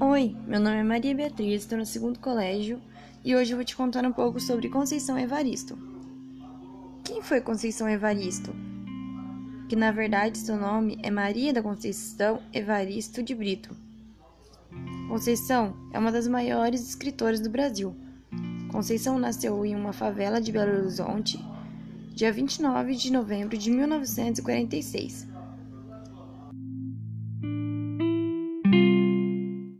Oi, meu nome é Maria Beatriz, estou no segundo colégio e hoje eu vou te contar um pouco sobre Conceição Evaristo. Quem foi Conceição Evaristo? Que na verdade seu nome é Maria da Conceição Evaristo de Brito. Conceição é uma das maiores escritoras do Brasil. Conceição nasceu em uma favela de Belo Horizonte, dia 29 de novembro de 1946.